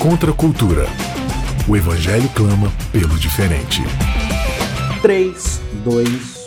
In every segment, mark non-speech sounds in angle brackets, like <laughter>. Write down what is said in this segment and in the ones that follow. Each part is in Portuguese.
Contra a cultura. O evangelho clama pelo diferente. 3, 2, 1.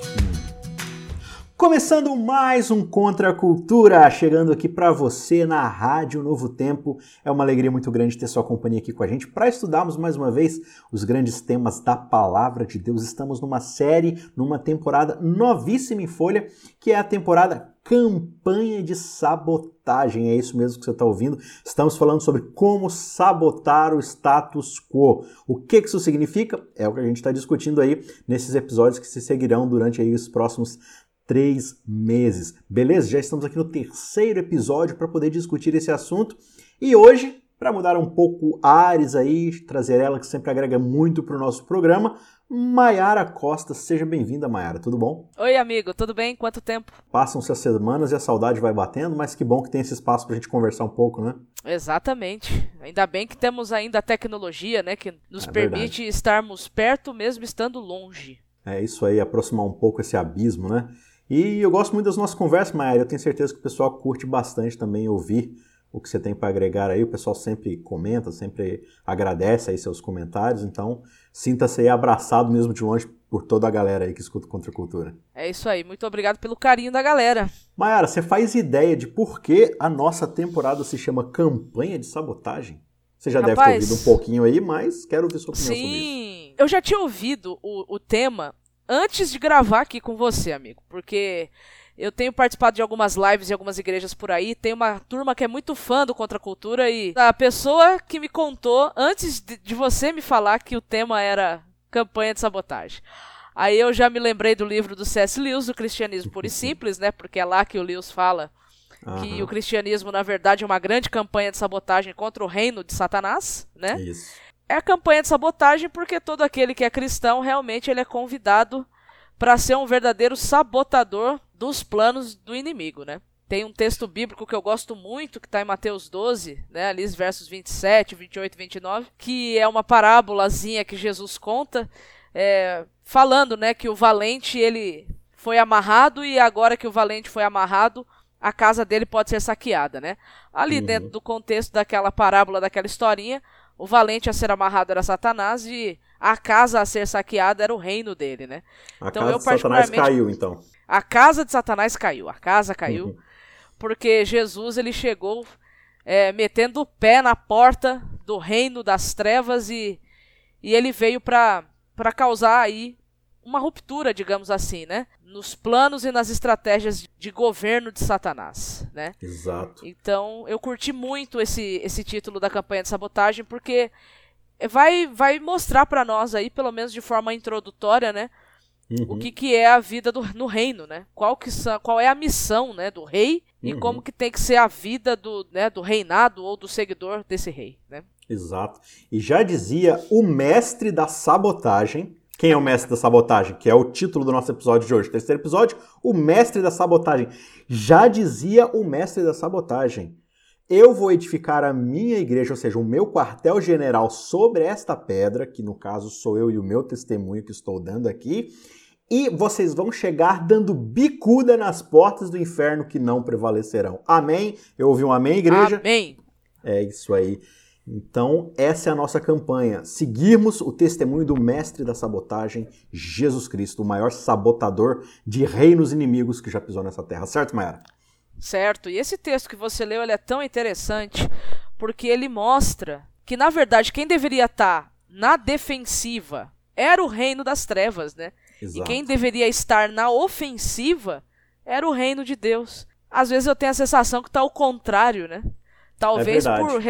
Começando mais um Contra a Cultura, chegando aqui para você na Rádio Novo Tempo. É uma alegria muito grande ter sua companhia aqui com a gente para estudarmos mais uma vez os grandes temas da Palavra de Deus. Estamos numa série, numa temporada novíssima em folha, que é a temporada campanha de sabotagem. É isso mesmo que você está ouvindo. Estamos falando sobre como sabotar o status quo. O que isso significa? É o que a gente está discutindo aí nesses episódios que se seguirão durante aí os próximos três meses. Beleza? Já estamos aqui no terceiro episódio para poder discutir esse assunto. E hoje, para mudar um pouco ares aí, trazer ela que sempre agrega muito para o nosso programa, Maiara Costa. Seja bem-vinda, Maiara. Tudo bom? Oi, amigo. Tudo bem? Quanto tempo? Passam-se as semanas e a saudade vai batendo, mas que bom que tem esse espaço para a gente conversar um pouco, né? Exatamente. Ainda bem que temos ainda a tecnologia, né, que nos é permite verdade. estarmos perto mesmo estando longe. É isso aí, aproximar um pouco esse abismo, né? E eu gosto muito das nossas conversas, Maia. Eu tenho certeza que o pessoal curte bastante também ouvir o que você tem para agregar aí. O pessoal sempre comenta, sempre agradece aí seus comentários. Então, sinta-se aí abraçado mesmo de longe por toda a galera aí que escuta Contra a Cultura. É isso aí. Muito obrigado pelo carinho da galera. Mayara, você faz ideia de por que a nossa temporada se chama Campanha de Sabotagem? Você já Rapaz, deve ter ouvido um pouquinho aí, mas quero ouvir sua opinião sim, sobre isso. Sim, eu já tinha ouvido o, o tema antes de gravar aqui com você, amigo, porque eu tenho participado de algumas lives em algumas igrejas por aí. Tem uma turma que é muito fã do Contra a Cultura e a pessoa que me contou antes de, você me falar que o tema era campanha de sabotagem. Aí eu já me lembrei do livro do C.S. Lewis, do Cristianismo Puro e <laughs> Simples, né? Porque é lá que o Lewis fala uhum. que o cristianismo, na verdade, é uma grande campanha de sabotagem contra o reino de Satanás, né? Isso é a campanha de sabotagem porque todo aquele que é cristão realmente ele é convidado para ser um verdadeiro sabotador dos planos do inimigo, né? Tem um texto bíblico que eu gosto muito, que está em Mateus 12, né, ali versos 27, 28 e 29, que é uma parábolazinha que Jesus conta, é, falando né, que o valente ele foi amarrado e agora que o valente foi amarrado, a casa dele pode ser saqueada. Né? Ali uhum. dentro do contexto daquela parábola, daquela historinha, o valente a ser amarrado era Satanás e a casa a ser saqueada era o reino dele, né? A então, casa eu, particularmente, de Satanás caiu, então. A casa de Satanás caiu, a casa caiu, uhum. porque Jesus ele chegou é, metendo o pé na porta do reino das trevas e, e ele veio para causar aí uma ruptura, digamos assim, né? Nos planos e nas estratégias de governo de Satanás, né? Exato. Então, eu curti muito esse, esse título da campanha de sabotagem, porque vai, vai mostrar para nós aí, pelo menos de forma introdutória, né? Uhum. O que, que é a vida do, no reino, né? Qual, que, qual é a missão né, do rei uhum. e como que tem que ser a vida do, né, do reinado ou do seguidor desse rei, né? Exato. E já dizia o mestre da sabotagem, quem é o mestre da sabotagem? Que é o título do nosso episódio de hoje. Terceiro episódio, o mestre da sabotagem. Já dizia o mestre da sabotagem. Eu vou edificar a minha igreja, ou seja, o meu quartel-general sobre esta pedra, que no caso sou eu e o meu testemunho que estou dando aqui, e vocês vão chegar dando bicuda nas portas do inferno que não prevalecerão. Amém? Eu ouvi um amém, igreja? Amém. É isso aí. Então, essa é a nossa campanha. Seguirmos o testemunho do mestre da sabotagem, Jesus Cristo, o maior sabotador de reinos inimigos que já pisou nessa terra. Certo, Mayara? Certo. E esse texto que você leu ele é tão interessante porque ele mostra que, na verdade, quem deveria estar na defensiva era o reino das trevas, né? Exato. E quem deveria estar na ofensiva era o reino de Deus. Às vezes eu tenho a sensação que está o contrário, né? Talvez é por,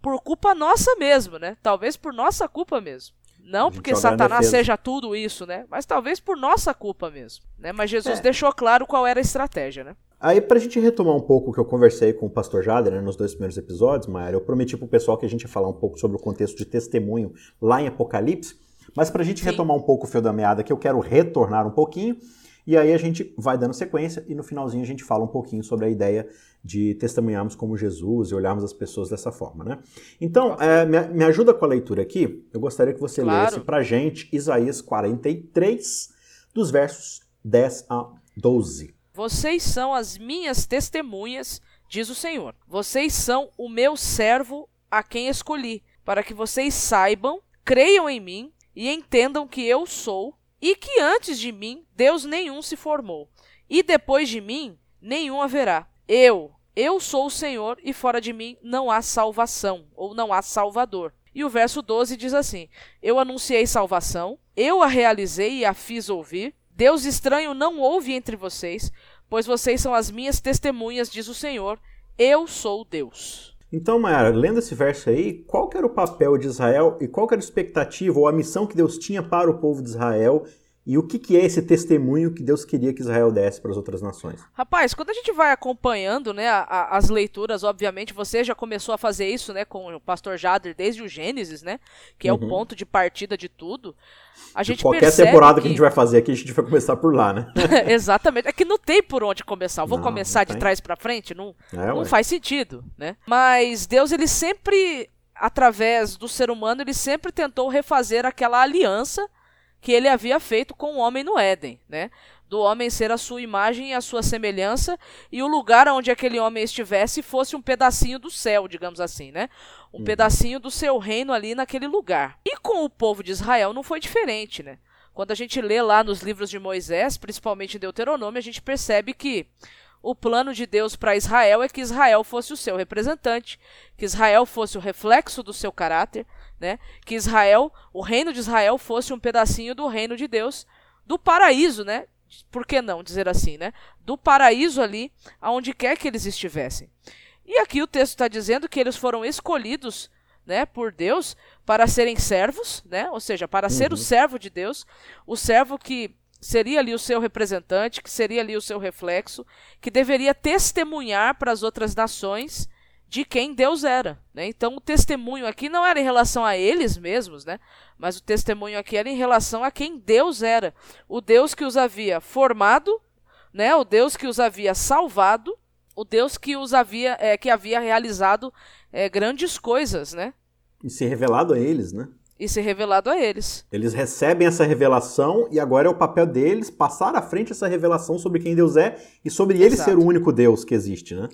por culpa nossa mesmo, né? Talvez por nossa culpa mesmo. Não porque Satanás seja tudo isso, né? Mas talvez por nossa culpa mesmo, né? Mas Jesus é. deixou claro qual era a estratégia, né? Aí, pra gente retomar um pouco o que eu conversei com o pastor Jader né, nos dois primeiros episódios, Maia, eu prometi pro pessoal que a gente ia falar um pouco sobre o contexto de testemunho lá em Apocalipse, mas pra gente Sim. retomar um pouco o fio da meada que eu quero retornar um pouquinho, e aí a gente vai dando sequência e no finalzinho a gente fala um pouquinho sobre a ideia de testemunharmos como Jesus e olharmos as pessoas dessa forma, né? Então, é, me, me, ajuda com a leitura aqui. Eu gostaria que você claro. lesse pra gente Isaías 43, dos versos 10 a 12. Vocês são as minhas testemunhas, diz o Senhor. Vocês são o meu servo a quem escolhi para que vocês saibam, creiam em mim e entendam que eu sou e que antes de mim Deus nenhum se formou, e depois de mim nenhum haverá. Eu, eu sou o Senhor e fora de mim não há salvação, ou não há salvador. E o verso 12 diz assim: Eu anunciei salvação, eu a realizei e a fiz ouvir. Deus estranho não houve entre vocês, pois vocês são as minhas testemunhas, diz o Senhor. Eu sou Deus. Então, Mayara, lendo esse verso aí, qual era o papel de Israel e qual era a expectativa ou a missão que Deus tinha para o povo de Israel e o que, que é esse testemunho que Deus queria que Israel desse para as outras nações? Rapaz, quando a gente vai acompanhando né, a, a, as leituras, obviamente você já começou a fazer isso né, com o pastor Jader desde o Gênesis, né? Que é uhum. o ponto de partida de tudo. A gente qualquer temporada que... que... a gente vai fazer aqui, a gente vai começar por lá, né? <laughs> Exatamente. É que não tem por onde começar. Eu vou não, começar não de trás para frente? Não, é, não faz sentido, né? Mas Deus, ele sempre, através do ser humano, ele sempre tentou refazer aquela aliança que ele havia feito com o homem no Éden, né? Do homem ser a sua imagem e a sua semelhança, e o lugar onde aquele homem estivesse fosse um pedacinho do céu, digamos assim, né? Um uhum. pedacinho do seu reino ali naquele lugar. E com o povo de Israel não foi diferente, né? Quando a gente lê lá nos livros de Moisés, principalmente em Deuteronômio, a gente percebe que o plano de Deus para Israel é que Israel fosse o seu representante, que Israel fosse o reflexo do seu caráter, né? Que Israel, o reino de Israel fosse um pedacinho do reino de Deus, do paraíso, né? Por que não dizer assim, né? Do paraíso ali, aonde quer que eles estivessem. E aqui o texto está dizendo que eles foram escolhidos, né, por Deus para serem servos, né? Ou seja, para uhum. ser o uhum. servo de Deus, o servo que seria ali o seu representante, que seria ali o seu reflexo, que deveria testemunhar para as outras nações de quem Deus era. Né? Então o testemunho aqui não era em relação a eles mesmos, né? mas o testemunho aqui era em relação a quem Deus era. O Deus que os havia formado, né? o Deus que os havia salvado, o Deus que os havia, é, que havia realizado é, grandes coisas. Né? E se revelado a eles, né? E se revelado a eles. Eles recebem essa revelação e agora é o papel deles passar à frente essa revelação sobre quem Deus é e sobre Exato. ele ser o único Deus que existe, né?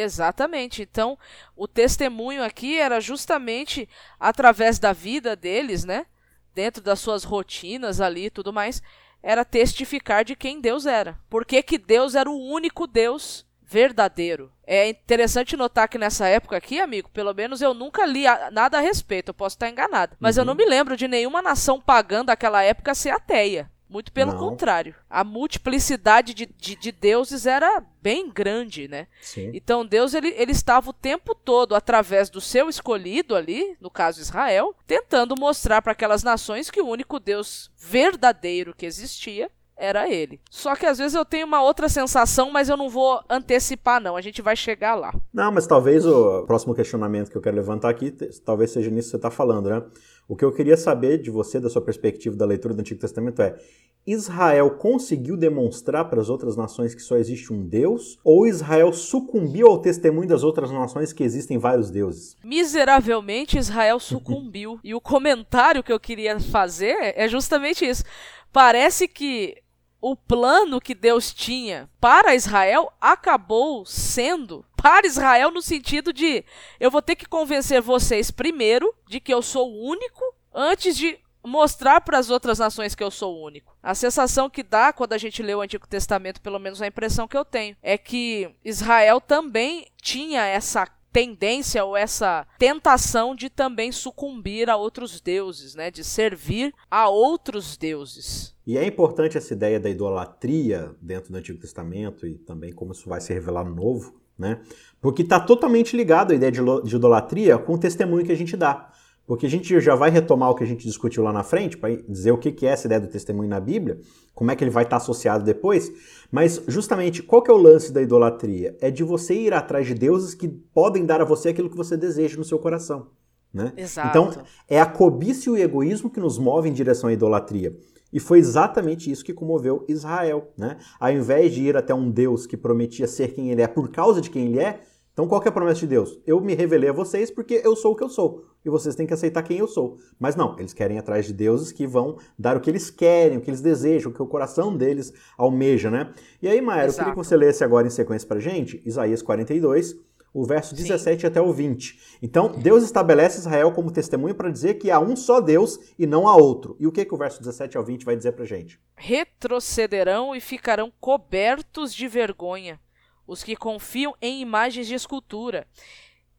Exatamente. Então, o testemunho aqui era justamente através da vida deles, né? Dentro das suas rotinas ali e tudo mais, era testificar de quem Deus era. Por que, que Deus era o único Deus verdadeiro. É interessante notar que nessa época aqui, amigo, pelo menos eu nunca li nada a respeito, eu posso estar enganado. Mas uhum. eu não me lembro de nenhuma nação pagã daquela época ser ateia. Muito pelo Não. contrário. A multiplicidade de, de, de, deuses era bem grande, né? Sim. Então Deus ele, ele estava o tempo todo, através do seu escolhido ali, no caso Israel, tentando mostrar para aquelas nações que o único Deus verdadeiro que existia era ele. Só que às vezes eu tenho uma outra sensação, mas eu não vou antecipar, não. A gente vai chegar lá. Não, mas talvez o próximo questionamento que eu quero levantar aqui, talvez seja nisso que você está falando, né? O que eu queria saber de você, da sua perspectiva da leitura do Antigo Testamento, é: Israel conseguiu demonstrar para as outras nações que só existe um Deus? Ou Israel sucumbiu ao testemunho das outras nações que existem vários deuses? Miseravelmente, Israel <laughs> sucumbiu. e o comentário que eu queria fazer é justamente isso. Parece que o plano que Deus tinha para Israel acabou sendo para Israel no sentido de eu vou ter que convencer vocês primeiro de que eu sou o único antes de mostrar para as outras nações que eu sou único. A sensação que dá quando a gente lê o Antigo Testamento, pelo menos a impressão que eu tenho, é que Israel também tinha essa tendência ou essa tentação de também sucumbir a outros deuses, né, de servir a outros deuses. E é importante essa ideia da idolatria dentro do Antigo Testamento e também como isso vai se revelar no Novo, né? Porque está totalmente ligado a ideia de idolatria com o testemunho que a gente dá. Porque a gente já vai retomar o que a gente discutiu lá na frente, para dizer o que é essa ideia do testemunho na Bíblia, como é que ele vai estar associado depois. Mas, justamente, qual que é o lance da idolatria? É de você ir atrás de deuses que podem dar a você aquilo que você deseja no seu coração. Né? Exato. Então, é a cobiça e o egoísmo que nos movem em direção à idolatria. E foi exatamente isso que comoveu Israel. Né? Ao invés de ir até um Deus que prometia ser quem ele é por causa de quem ele é, então qual é a promessa de Deus? Eu me revelei a vocês porque eu sou o que eu sou. E vocês têm que aceitar quem eu sou. Mas não, eles querem ir atrás de deuses que vão dar o que eles querem, o que eles desejam, o que o coração deles almeja, né? E aí, Maera, eu queria que você lesse agora em sequência pra gente, Isaías 42, o verso 17 Sim. até o 20. Então, Deus estabelece Israel como testemunho para dizer que há um só Deus e não há outro. E o que, que o verso 17 ao 20 vai dizer para gente? Retrocederão e ficarão cobertos de vergonha os que confiam em imagens de escultura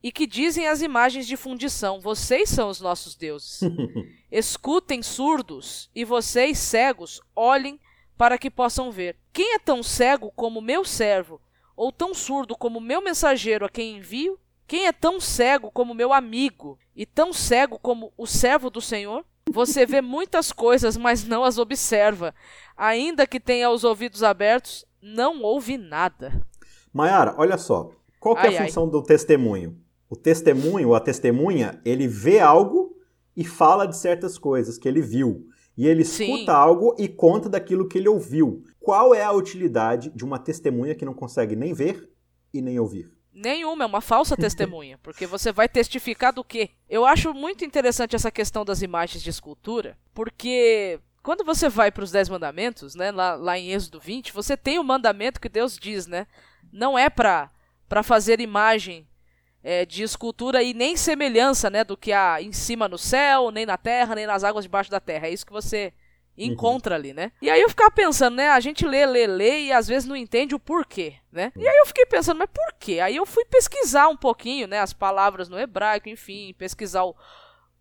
e que dizem as imagens de fundição: Vocês são os nossos deuses. <laughs> Escutem surdos e vocês cegos olhem para que possam ver. Quem é tão cego como meu servo, ou tão surdo como meu mensageiro a quem envio? Quem é tão cego como meu amigo e tão cego como o servo do Senhor? Você vê muitas coisas, mas não as observa. Ainda que tenha os ouvidos abertos, não ouve nada. Maiara, olha só. Qual é a função ai. do testemunho? O testemunho ou a testemunha, ele vê algo e fala de certas coisas que ele viu. E ele escuta Sim. algo e conta daquilo que ele ouviu. Qual é a utilidade de uma testemunha que não consegue nem ver e nem ouvir? Nenhuma, é uma falsa <laughs> testemunha, porque você vai testificar do quê? Eu acho muito interessante essa questão das imagens de escultura, porque quando você vai para os Dez Mandamentos, né, lá, lá em Êxodo 20, você tem o mandamento que Deus diz, né? Não é para fazer imagem é, de escultura e nem semelhança né, do que há em cima no céu, nem na terra, nem nas águas debaixo da terra. É isso que você encontra uhum. ali, né? E aí eu ficava pensando, né? A gente lê, lê, lê e às vezes não entende o porquê, né? E aí eu fiquei pensando, mas por quê? Aí eu fui pesquisar um pouquinho, né? As palavras no hebraico, enfim, pesquisar o,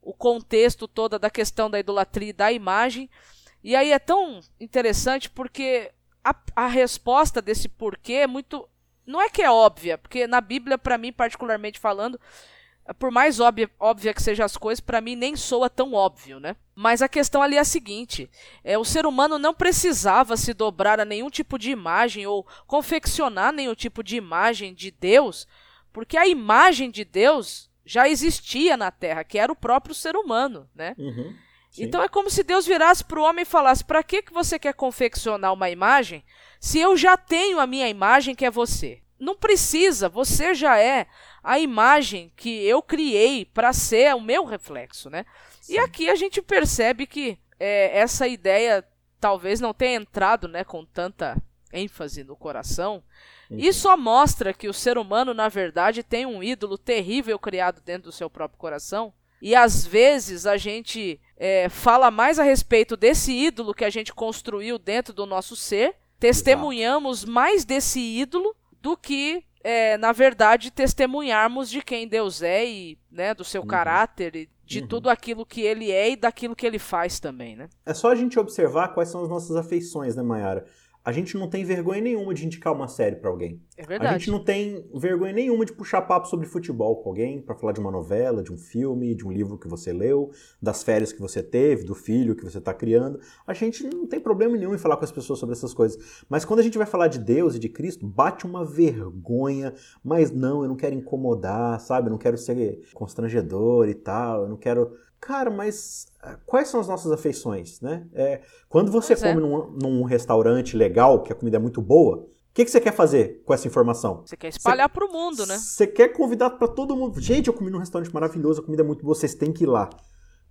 o contexto toda da questão da idolatria e da imagem. E aí é tão interessante porque a, a resposta desse porquê é muito não é que é óbvia, porque na Bíblia, para mim, particularmente falando, por mais óbvia, óbvia que sejam as coisas, para mim nem soa tão óbvio, né? Mas a questão ali é a seguinte: é, o ser humano não precisava se dobrar a nenhum tipo de imagem ou confeccionar nenhum tipo de imagem de Deus, porque a imagem de Deus já existia na Terra, que era o próprio ser humano, né? Uhum, então é como se Deus virasse para o homem e falasse: para que, que você quer confeccionar uma imagem se eu já tenho a minha imagem, que é você? Não precisa, você já é a imagem que eu criei para ser o meu reflexo, né? Sim. E aqui a gente percebe que é, essa ideia talvez não tenha entrado né, com tanta ênfase no coração. Uhum. E só mostra que o ser humano, na verdade, tem um ídolo terrível criado dentro do seu próprio coração. E às vezes a gente é, fala mais a respeito desse ídolo que a gente construiu dentro do nosso ser testemunhamos Exato. mais desse ídolo do que, é, na verdade, testemunharmos de quem Deus é e né, do seu uhum. caráter e de uhum. tudo aquilo que ele é e daquilo que ele faz também, né? É só a gente observar quais são as nossas afeições, né, Mayara? A gente não tem vergonha nenhuma de indicar uma série para alguém. É verdade. A gente não tem vergonha nenhuma de puxar papo sobre futebol com alguém, para falar de uma novela, de um filme, de um livro que você leu, das férias que você teve, do filho que você está criando. A gente não tem problema nenhum em falar com as pessoas sobre essas coisas. Mas quando a gente vai falar de Deus e de Cristo, bate uma vergonha. Mas não, eu não quero incomodar, sabe? Eu não quero ser constrangedor e tal. Eu não quero Cara, mas eh, quais são as nossas afeições, né? É, quando você pois é. come é. num, num, restaurante legal, que a comida é muito boa, o que, que você quer fazer com essa informação? Você quer espalhar para o mundo, né? Você quer convidar para todo mundo. Gente, eu comi num restaurante maravilhoso, a comida é muito boa, vocês têm que ir lá.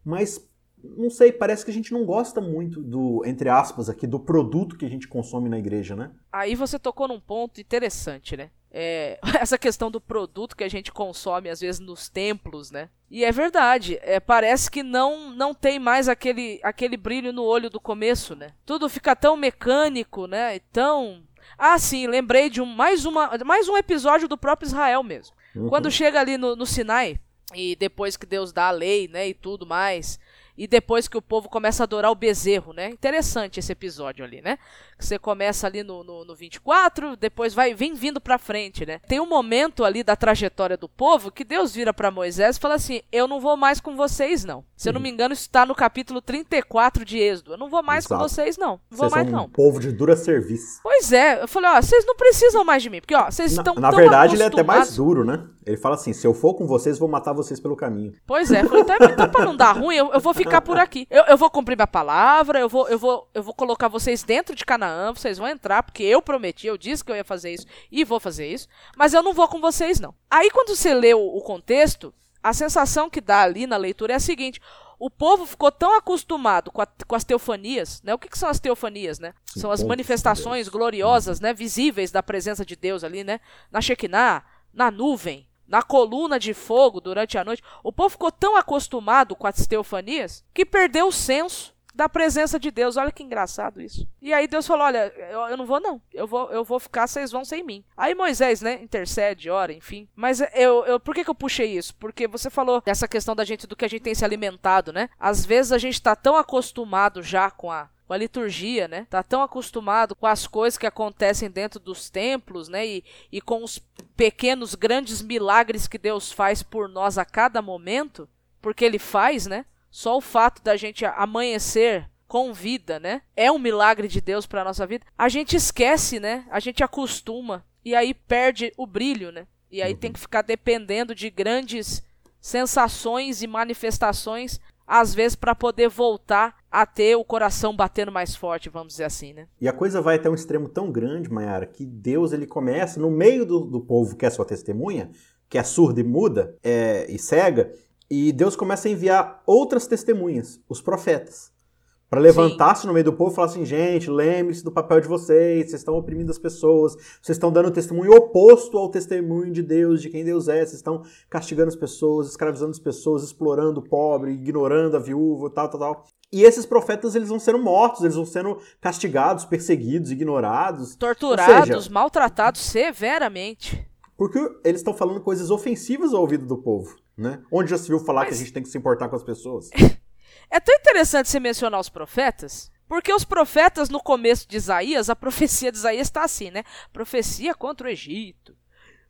Mas não sei, parece que a gente não gosta muito do, entre aspas, aqui, do produto que a gente consome na igreja, né? Aí você tocou num ponto interessante, né? É, <laughs> essa questão do produto que a gente consome, às vezes, nos templos, né? E é verdade, é, parece que não não tem mais aquele, aquele brilho no olho do começo, né? Tudo fica tão mecânico, né? E tão. Ah, sim, lembrei de um, mais, uma, mais um episódio do próprio Israel mesmo. Uhum. Quando chega ali no, no Sinai, e depois que Deus dá a lei, né, e tudo mais, e depois que o povo começa a adorar o bezerro, né? Interessante esse episódio ali, né? Você começa ali no, no, no 24, depois vai vem vindo pra frente, né? Tem um momento ali da trajetória do povo que Deus vira para Moisés e fala assim: Eu não vou mais com vocês, não. Se eu não me engano, isso está no capítulo 34 de Êxodo. Eu não vou mais Exato. com vocês, não. Não vou vocês mais, são não. um povo de dura serviço. Pois é, eu falei, ó, vocês não precisam mais de mim, porque, ó, vocês estão. Na, na verdade, ele é até mais duro, né? Ele fala assim: se eu for com vocês, vou matar vocês pelo caminho. Pois é, falei, então, então pra não dar ruim, eu, eu vou ficar por aqui. Eu, eu vou cumprir minha palavra, eu vou, eu, vou, eu vou colocar vocês dentro de Canaã, vocês vão entrar, porque eu prometi, eu disse que eu ia fazer isso e vou fazer isso, mas eu não vou com vocês, não. Aí, quando você lê o, o contexto, a sensação que dá ali na leitura é a seguinte: o povo ficou tão acostumado com, a, com as teofanias, né? O que, que, são as teofanias, né? São as manifestações gloriosas, né? Visíveis da presença de Deus ali, né? Na Shekinah, na nuvem, na coluna de fogo durante a noite. O povo ficou tão acostumado com as teofanias que perdeu o senso da presença de Deus. Olha que engraçado isso. E aí Deus falou: Olha, eu, eu não vou, não. Eu vou, eu vou ficar, vocês vão sem mim. Aí Moisés, né, intercede, ora, enfim. Mas eu, eu por que, que eu puxei isso? Porque você falou dessa questão da gente, do que a gente tem se alimentado, né? Às vezes a gente tá tão acostumado já com a com a liturgia, né? Tá tão acostumado com as coisas que acontecem dentro dos templos, né? E, e com os pequenos, grandes milagres que Deus faz por nós a cada momento, porque Ele faz, né? Só o fato da gente amanhecer com vida, né? É um milagre de Deus para nossa vida. A gente esquece, né? A gente acostuma e aí perde o brilho, né? E aí uhum. tem que ficar dependendo de grandes sensações e manifestações às vezes para poder voltar a ter o coração batendo mais forte, vamos dizer assim, né? E a coisa vai até um extremo tão grande, Mayara, que Deus ele começa no meio do, do povo que é sua testemunha, que é surda e muda é, e cega, e Deus começa a enviar outras testemunhas, os profetas para levantar-se no meio do povo e falar assim: gente, lembre-se do papel de vocês, vocês estão oprimindo as pessoas, vocês estão dando testemunho oposto ao testemunho de Deus, de quem Deus é, vocês estão castigando as pessoas, escravizando as pessoas, explorando o pobre, ignorando a viúva, tal, tal, tal. E esses profetas eles vão sendo mortos, eles vão sendo castigados, perseguidos, ignorados, torturados, seja, maltratados severamente. Porque eles estão falando coisas ofensivas ao ouvido do povo, né? Onde já se viu falar Mas... que a gente tem que se importar com as pessoas? <laughs> É tão interessante você mencionar os profetas, porque os profetas, no começo de Isaías, a profecia de Isaías está assim, né? Profecia contra o Egito,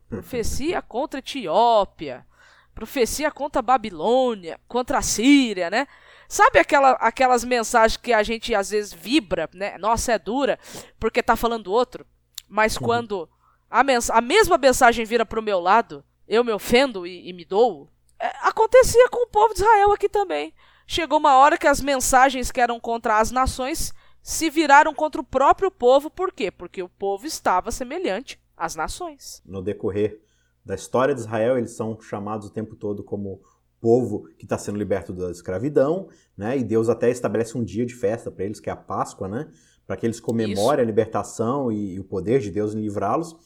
profecia contra a Etiópia, profecia contra a Babilônia, contra a Síria, né? Sabe aquela, aquelas mensagens que a gente às vezes vibra, né? Nossa, é dura, porque tá falando outro. Mas uhum. quando a, mens a mesma mensagem vira pro meu lado, eu me ofendo e, e me dou. É, acontecia com o povo de Israel aqui também. Chegou uma hora que as mensagens que eram contra as nações se viraram contra o próprio povo, por quê? Porque o povo estava semelhante às nações. No decorrer da história de Israel, eles são chamados o tempo todo como povo que está sendo liberto da escravidão, né? E Deus até estabelece um dia de festa para eles, que é a Páscoa, né? Para que eles comemorem Isso. a libertação e, e, o poder de Deus em livrá-los.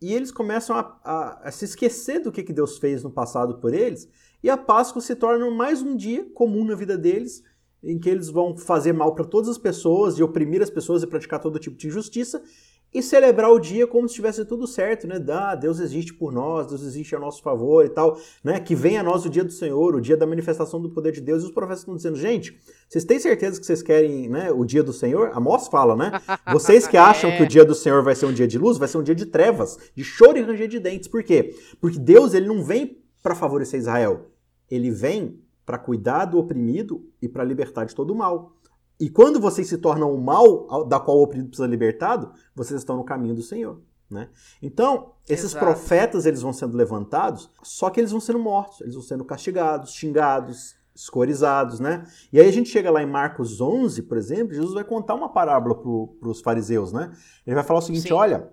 E eles começam a, a, a, se esquecer do que, que Deus fez no passado por eles e a Páscoa se torna mais um dia comum na vida deles, em que eles vão fazer mal para todas as pessoas e oprimir as pessoas e praticar todo tipo de injustiça e celebrar o dia como se tivesse tudo certo, né? Ah, Deus existe por nós, Deus existe a nosso favor e tal, né? Que venha a nós o dia do Senhor, o dia da manifestação do poder de Deus. E os profetas estão dizendo, gente, vocês têm certeza que vocês querem, né, o dia do Senhor? Amós fala, né? <laughs> Vocês que acham é. que o dia do Senhor vai ser um dia de luz, vai ser um dia de trevas, de choro e ranger de dentes. Por quê? Porque Deus, ele não vem para favorecer Israel. Ele vem para cuidar do oprimido e para libertar de todo o mal. E quando vocês se tornam o mal da qual o oprimido precisa ser libertado, vocês estão no caminho do Senhor. Né? Então, esses Exato. profetas eles vão sendo levantados, só que eles vão sendo mortos, eles vão sendo castigados, xingados, escorizados, né? E aí a gente chega lá em Marcos 11, por exemplo, Jesus vai contar uma parábola para os fariseus, né? Ele vai falar o seguinte, Sim. olha,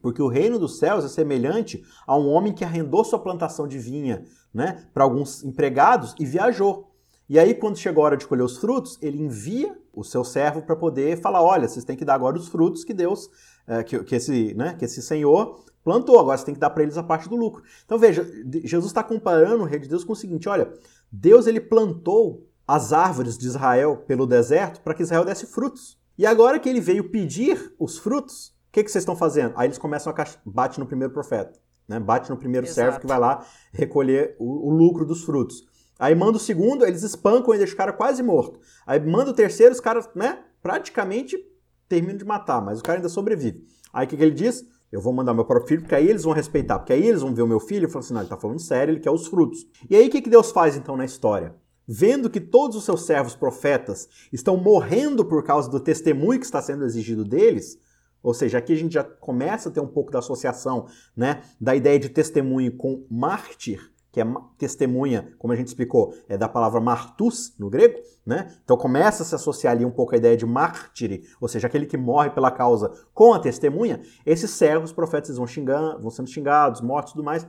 porque o reino dos céus é semelhante a um homem que arrendou sua plantação de vinha né, para alguns empregados e viajou. E aí, quando chegou a hora de colher os frutos, ele envia o seu servo para poder falar: olha, vocês têm que dar agora os frutos que Deus, é, que, que, esse, né, que esse Senhor plantou, agora você tem que dar para eles a parte do lucro. Então veja, Jesus está comparando o rei de Deus com o seguinte: olha, Deus ele plantou as árvores de Israel pelo deserto para que Israel desse frutos. E agora que ele veio pedir os frutos, que, que vocês estão fazendo? Aí eles começam a bate no primeiro profeta, né? Bate no primeiro Exato. servo que vai lá recolher o, o, lucro dos frutos. Aí manda o segundo, eles espancam e deixam o cara quase morto. Aí manda o terceiro, os caras, né, praticamente terminam de matar, mas o cara ainda sobrevive. Aí o que, que ele diz? Eu vou mandar meu próprio filho, porque aí eles vão respeitar, porque aí eles vão ver o meu filho e falar assim, não, ele tá falando sério, ele quer os frutos. E aí o que, que Deus faz então na história? Vendo que todos os seus servos profetas estão morrendo por causa do testemunho que está sendo exigido deles, ou seja, aqui a gente já começa a ter um pouco da associação né, da ideia de testemunho com mártir, que é testemunha, como a gente explicou, é da palavra martus no grego, né? Então começa a se associar ali um pouco a ideia de mártire, ou seja, aquele que morre pela causa com a testemunha. Esses servos, profetas vão xingando, vão sendo xingados, mortos e tudo mais.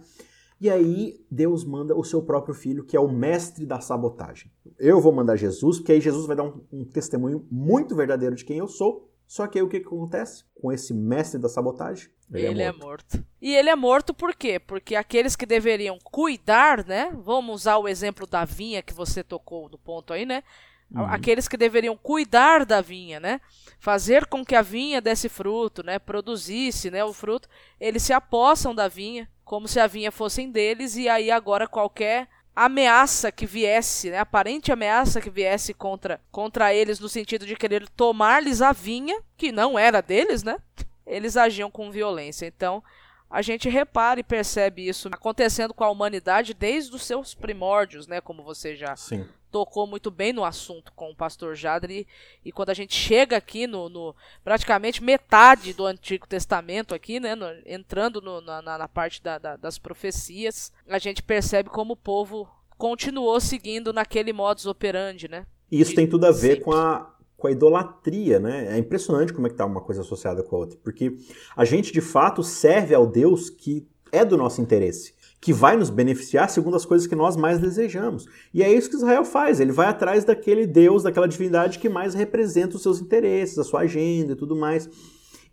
E aí Deus manda o seu próprio filho, que é o mestre da sabotagem. Eu vou mandar Jesus, porque aí Jesus vai dar um, um testemunho muito verdadeiro de quem eu sou só que aí o que, que acontece com esse mestre da sabotagem? Ele, é ele é, morto. é, morto. E ele é morto por quê? Porque aqueles que deveriam cuidar, né? Vamos usar o exemplo da vinha que você tocou no ponto aí, né? Uhum. Aqueles que deveriam cuidar da vinha, né? Fazer com que a vinha desse fruto, né? Produzisse, né? O fruto. Eles se apossam da vinha, como se a vinha fossem deles, e aí agora qualquer ameaça que viesse, né, aparente ameaça que viesse contra, contra eles no sentido de querer tomar-lhes a vinha, que não era deles, né? Eles agiam com violência. Então, a gente repara e percebe isso acontecendo com a humanidade desde os seus primórdios, né? Como você já Sim. tocou muito bem no assunto com o pastor Jadre. E, quando a gente chega aqui no, no praticamente metade do Antigo Testamento, aqui, né? No, entrando no, na, na, parte da, da, das profecias, a gente percebe como o povo continuou seguindo naquele modus operandi, né? E isso tem tudo a ver com a, com a idolatria, né? É impressionante como é que tá uma coisa associada com a outra, porque a gente de fato serve ao Deus que é do nosso interesse, que vai nos beneficiar segundo as coisas que nós mais desejamos. E é isso que Israel faz, ele vai atrás daquele Deus, daquela divindade que mais representa os seus interesses, a sua agenda e tudo mais.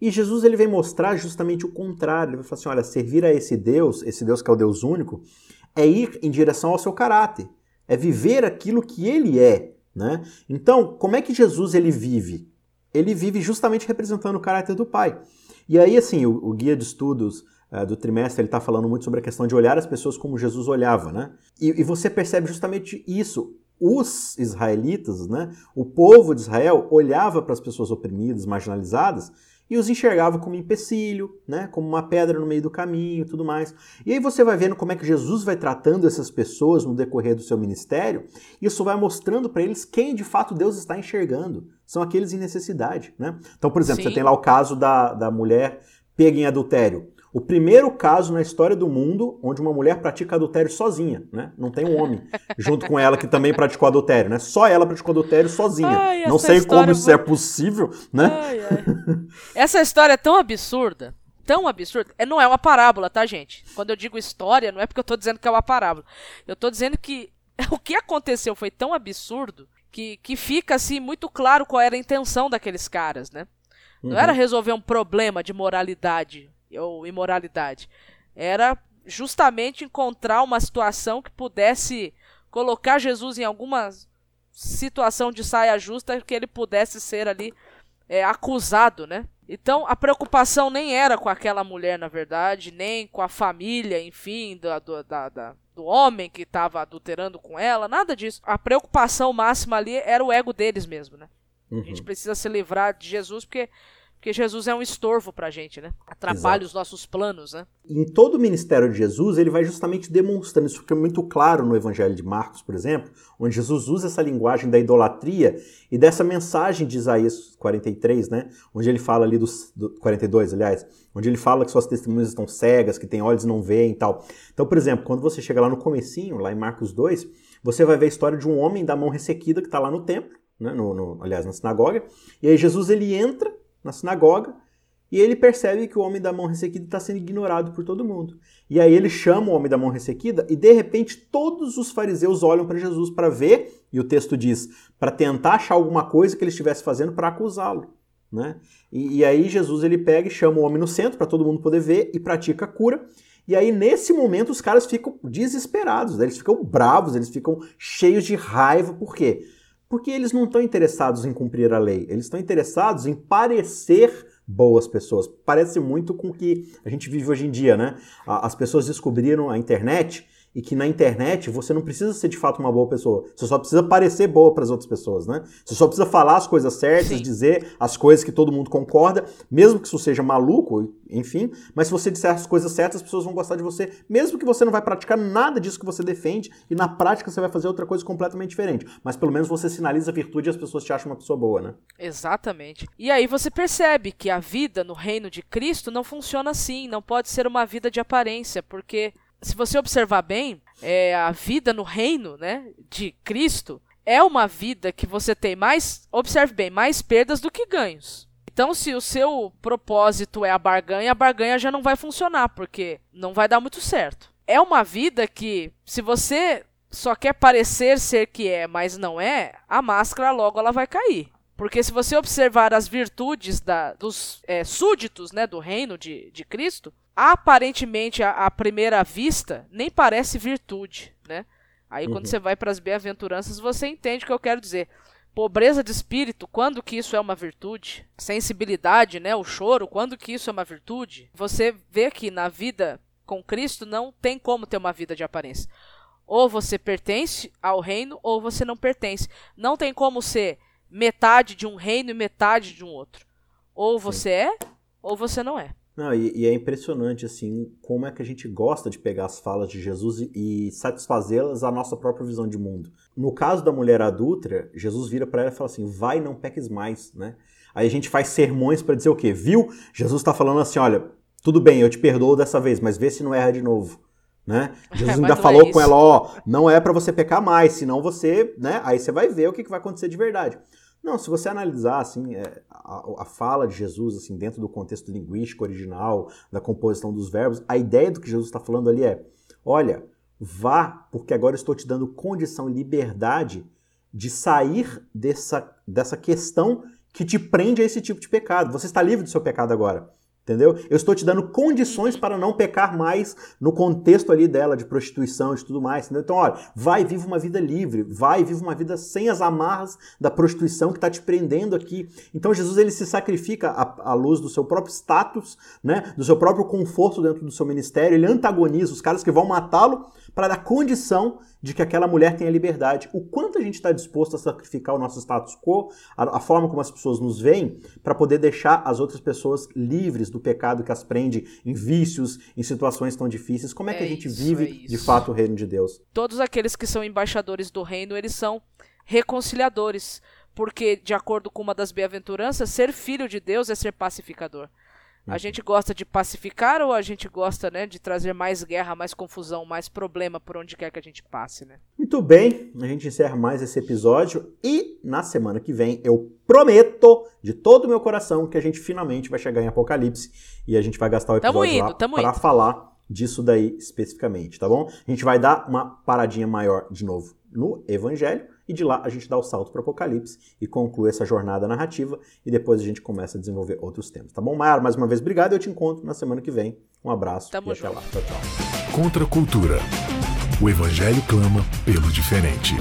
E Jesus ele vem mostrar justamente o contrário, ele vai falar assim, olha, servir a esse Deus, esse Deus que é o Deus único, é ir em direção ao seu caráter, é viver aquilo que ele é, né? Então, como é que Jesus ele vive? Ele vive justamente representando o caráter do Pai. E aí, assim, o, o guia de estudos uh, do trimestre ele está falando muito sobre a questão de olhar as pessoas como Jesus olhava, né? E, e você percebe justamente isso. Os israelitas, né? O povo de Israel olhava para as pessoas oprimidas, marginalizadas e os enxergava como empecilho, né, como uma pedra no meio do caminho, tudo mais. E aí você vai vendo como é que Jesus vai tratando essas pessoas no decorrer do seu ministério. Isso vai mostrando para eles quem de fato Deus está enxergando. São aqueles em necessidade, né? Então, por exemplo, Sim. você tem lá o caso da, da mulher pega em adultério. O primeiro caso na história do mundo onde uma mulher pratica adultério sozinha, né? Não tem um homem junto com ela que também praticou adultério, né? Só ela praticou adultério sozinha. Ai, Não sei como isso é possível, né? Ai, ai. Essa história é tão absurda, tão absurda. É, não é uma parábola, tá, gente? Quando eu digo história, não é porque eu tô dizendo que é uma parábola. Eu tô dizendo que <laughs> o que aconteceu foi tão absurdo que, que fica assim muito claro qual era a intenção daqueles caras, né? Não uhum. era resolver um problema de moralidade ou imoralidade. Era justamente encontrar uma situação que pudesse colocar Jesus em alguma situação de saia justa que ele pudesse ser ali é, acusado, né? Então a preocupação nem era com aquela mulher, na verdade, nem com a família, enfim, do, do, da, da, do homem que estava adulterando com ela, nada disso. A preocupação máxima ali era o ego deles mesmo, né? Uhum. A gente uhum. precisa se livrar de Jesus porque porque Jesus é um estorvo pra gente, né? Atrapalha Exato. os nossos planos, né? Em todo o ministério de Jesus, ele vai justamente demonstrando, isso fica muito claro no Evangelho de Marcos, por exemplo, onde Jesus usa essa linguagem da idolatria e dessa mensagem de Isaías 43, né? Onde ele fala ali dos, do 42, aliás, onde ele fala que suas testemunhas estão cegas, que tem olhos e não veem e tal. Então, por exemplo, quando você chega lá no comecinho, lá em Marcos 2, você vai ver a história de um homem da mão ressequida que está lá no templo, né? no, no, aliás, na sinagoga, e aí Jesus ele entra na sinagoga e ele percebe que o homem da mão ressequida está sendo ignorado por todo mundo. E aí ele chama o homem da mão ressequida e de repente todos os fariseus olham para Jesus para ver, e o texto diz, para tentar achar alguma coisa que ele estivesse fazendo para acusá-lo. Né? E, e, aí Jesus ele pega e chama o homem no centro para todo mundo poder ver e pratica a cura. E aí nesse momento os caras ficam desesperados, eles ficam bravos, eles ficam cheios de raiva, por quê? Porque eles não estão interessados em cumprir a lei, eles estão interessados em parecer boas pessoas. Parece muito com o que a gente vive hoje em dia, né? As pessoas descobriram a internet e que na internet você não precisa ser de fato uma boa pessoa. Você só precisa parecer boa para as outras pessoas, né? Você só precisa falar as coisas certas, Sim. dizer as coisas que todo mundo concorda, mesmo que isso seja maluco, enfim. Mas se você disser as coisas certas, as pessoas vão gostar de você, mesmo que você não vai praticar nada disso que você defende e na prática você vai fazer outra coisa completamente diferente. Mas pelo menos você sinaliza a virtude e as pessoas te acham uma pessoa boa, né? Exatamente. E aí você percebe que a vida no reino de Cristo não funciona assim, não pode ser uma vida de aparência, porque se você observar bem, é, a vida no reino né, de Cristo é uma vida que você tem mais, observe bem, mais perdas do que ganhos. Então, se o seu propósito é a barganha, a barganha já não vai funcionar, porque não vai dar muito certo. É uma vida que, se você só quer parecer ser que é, mas não é, a máscara logo ela vai cair. Porque se você observar as virtudes da, dos é, súditos né, do reino de, de Cristo, aparentemente, à, primeira vista, nem parece virtude. Né? Aí uhum. quando você vai para as bem-aventuranças, você entende o que eu quero dizer. Pobreza de espírito, quando que isso é uma virtude? Sensibilidade, né, o choro, quando que isso é uma virtude? Você vê que na vida com Cristo não tem como ter uma vida de aparência. Ou você pertence ao reino ou você não pertence. Não tem como ser metade de um reino e metade de um outro. Ou você é ou você não é. Não, e, e, é impressionante, assim, como é que a gente gosta de pegar as falas de Jesus e, e satisfazê-las à nossa própria visão de mundo. No caso da mulher adulta, Jesus vira para ela e fala assim: vai, não peques mais, né? Aí a gente faz sermões para dizer o quê? Viu? Jesus está falando assim: olha, tudo bem, eu te perdoo dessa vez, mas vê se não erra de novo. Né? <laughs> Jesus ainda falou é com ela, ó, não é para você pecar mais, senão você, né? Aí você vai ver o que, que vai acontecer de verdade. Não, se você analisar assim é, a, a, fala de Jesus assim dentro do contexto linguístico original, da composição dos verbos, a ideia do que Jesus está falando ali é: olha, vá, porque agora estou te dando condição e liberdade de sair dessa, dessa questão que te prende a esse tipo de pecado. Você está livre do seu pecado agora. Entendeu? Eu estou te dando condições para não pecar mais no contexto ali dela, de prostituição, de tudo mais. Entendeu? Então, olha, vai, vive uma vida livre, vai, vive uma vida sem as amarras da prostituição que está te prendendo aqui. Então, Jesus ele se sacrifica à, à, luz do seu próprio status, né? do seu próprio conforto dentro do seu ministério. Ele antagoniza os caras que vão matá-lo para dar condição de que aquela mulher tenha liberdade. O quanto a gente está disposto a sacrificar o nosso status quo, a, a forma como as pessoas nos veem, para poder deixar as outras pessoas livres do pecado que as prende em vícios, em situações tão difíceis. Como é, é que a gente isso, vive é de fato o reino de Deus? Todos aqueles que são embaixadores do reino, eles são reconciliadores. Porque, de acordo com uma das bem-aventuranças, ser filho de Deus é ser pacificador. A gente gosta de pacificar ou a gente gosta, né, de trazer mais guerra, mais confusão, mais problema por onde quer que a gente passe, né? Muito bem, a gente encerra mais esse episódio e na semana que vem eu prometo de todo o meu coração que a gente finalmente vai chegar em Apocalipse e a gente vai gastar o episódio indo, lá para falar disso daí especificamente, tá bom? A gente vai dar uma paradinha maior de novo no Evangelho e de lá a gente dá o salto para o Apocalipse e conclui essa jornada narrativa e depois a gente começa a desenvolver outros temas, tá bom? Maiara, mais uma vez, obrigado e eu te encontro na semana que vem. Um abraço Tamo e até junto. lá. Tchau, tchau. Contra a cultura. O Evangelho clama pelo diferente.